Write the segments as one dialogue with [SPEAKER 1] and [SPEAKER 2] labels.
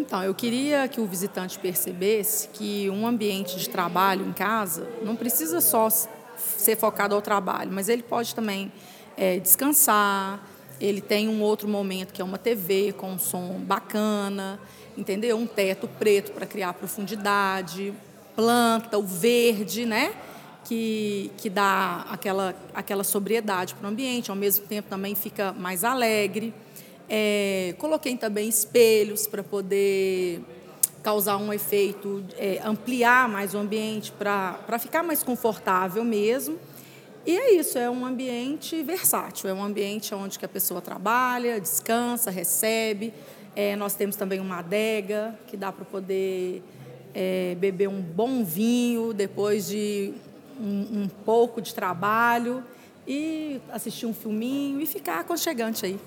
[SPEAKER 1] Então, eu queria que o visitante percebesse que um ambiente de trabalho em casa não precisa só ser focado ao trabalho, mas ele pode também é, descansar, ele tem um outro momento que é uma TV com um som bacana, entendeu? Um teto preto para criar profundidade, planta, o verde, né? Que, que dá aquela, aquela sobriedade para o ambiente, ao mesmo tempo também fica mais alegre. É, coloquei também espelhos para poder causar um efeito, é, ampliar mais o ambiente para ficar mais confortável mesmo. E é isso, é um ambiente versátil, é um ambiente onde que a pessoa trabalha, descansa, recebe. É, nós temos também uma adega que dá para poder é, beber um bom vinho depois de um, um pouco de trabalho e assistir um filminho e ficar aconchegante aí.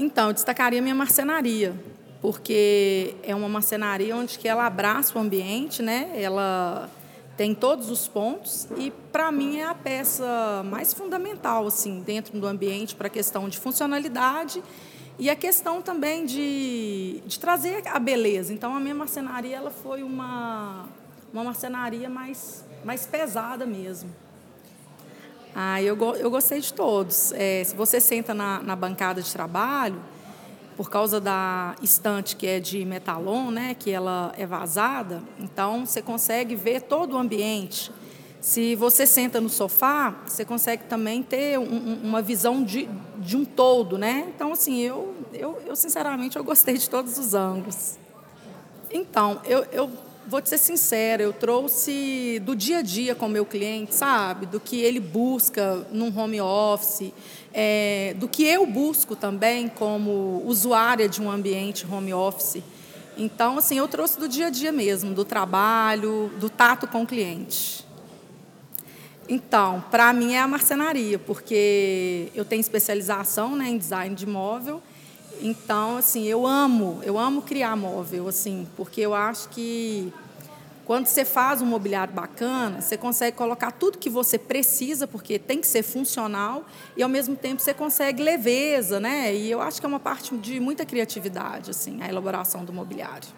[SPEAKER 1] Então, eu destacaria minha marcenaria, porque é uma marcenaria onde que ela abraça o ambiente, né? Ela tem todos os pontos e para mim é a peça mais fundamental assim dentro do ambiente para a questão de funcionalidade e a questão também de, de trazer a beleza. Então a minha marcenaria ela foi uma uma marcenaria mais mais pesada mesmo. Ah, eu, eu gostei de todos. É, se você senta na, na bancada de trabalho, por causa da estante que é de metalon, né, que ela é vazada, então você consegue ver todo o ambiente. Se você senta no sofá, você consegue também ter um, uma visão de, de um todo, né? Então, assim, eu, eu, eu sinceramente eu gostei de todos os ângulos. Então, eu, eu vou te ser sincera, eu trouxe do dia a dia com o meu cliente, sabe? Do que ele busca num home office, é, do que eu busco também como usuária de um ambiente home office. Então, assim, eu trouxe do dia a dia mesmo, do trabalho, do tato com o cliente. Então, para mim é a marcenaria, porque eu tenho especialização né, em design de móvel então, assim, eu amo, eu amo criar móvel, assim, porque eu acho que quando você faz um mobiliário bacana, você consegue colocar tudo que você precisa, porque tem que ser funcional, e ao mesmo tempo você consegue leveza, né? E eu acho que é uma parte de muita criatividade, assim, a elaboração do mobiliário.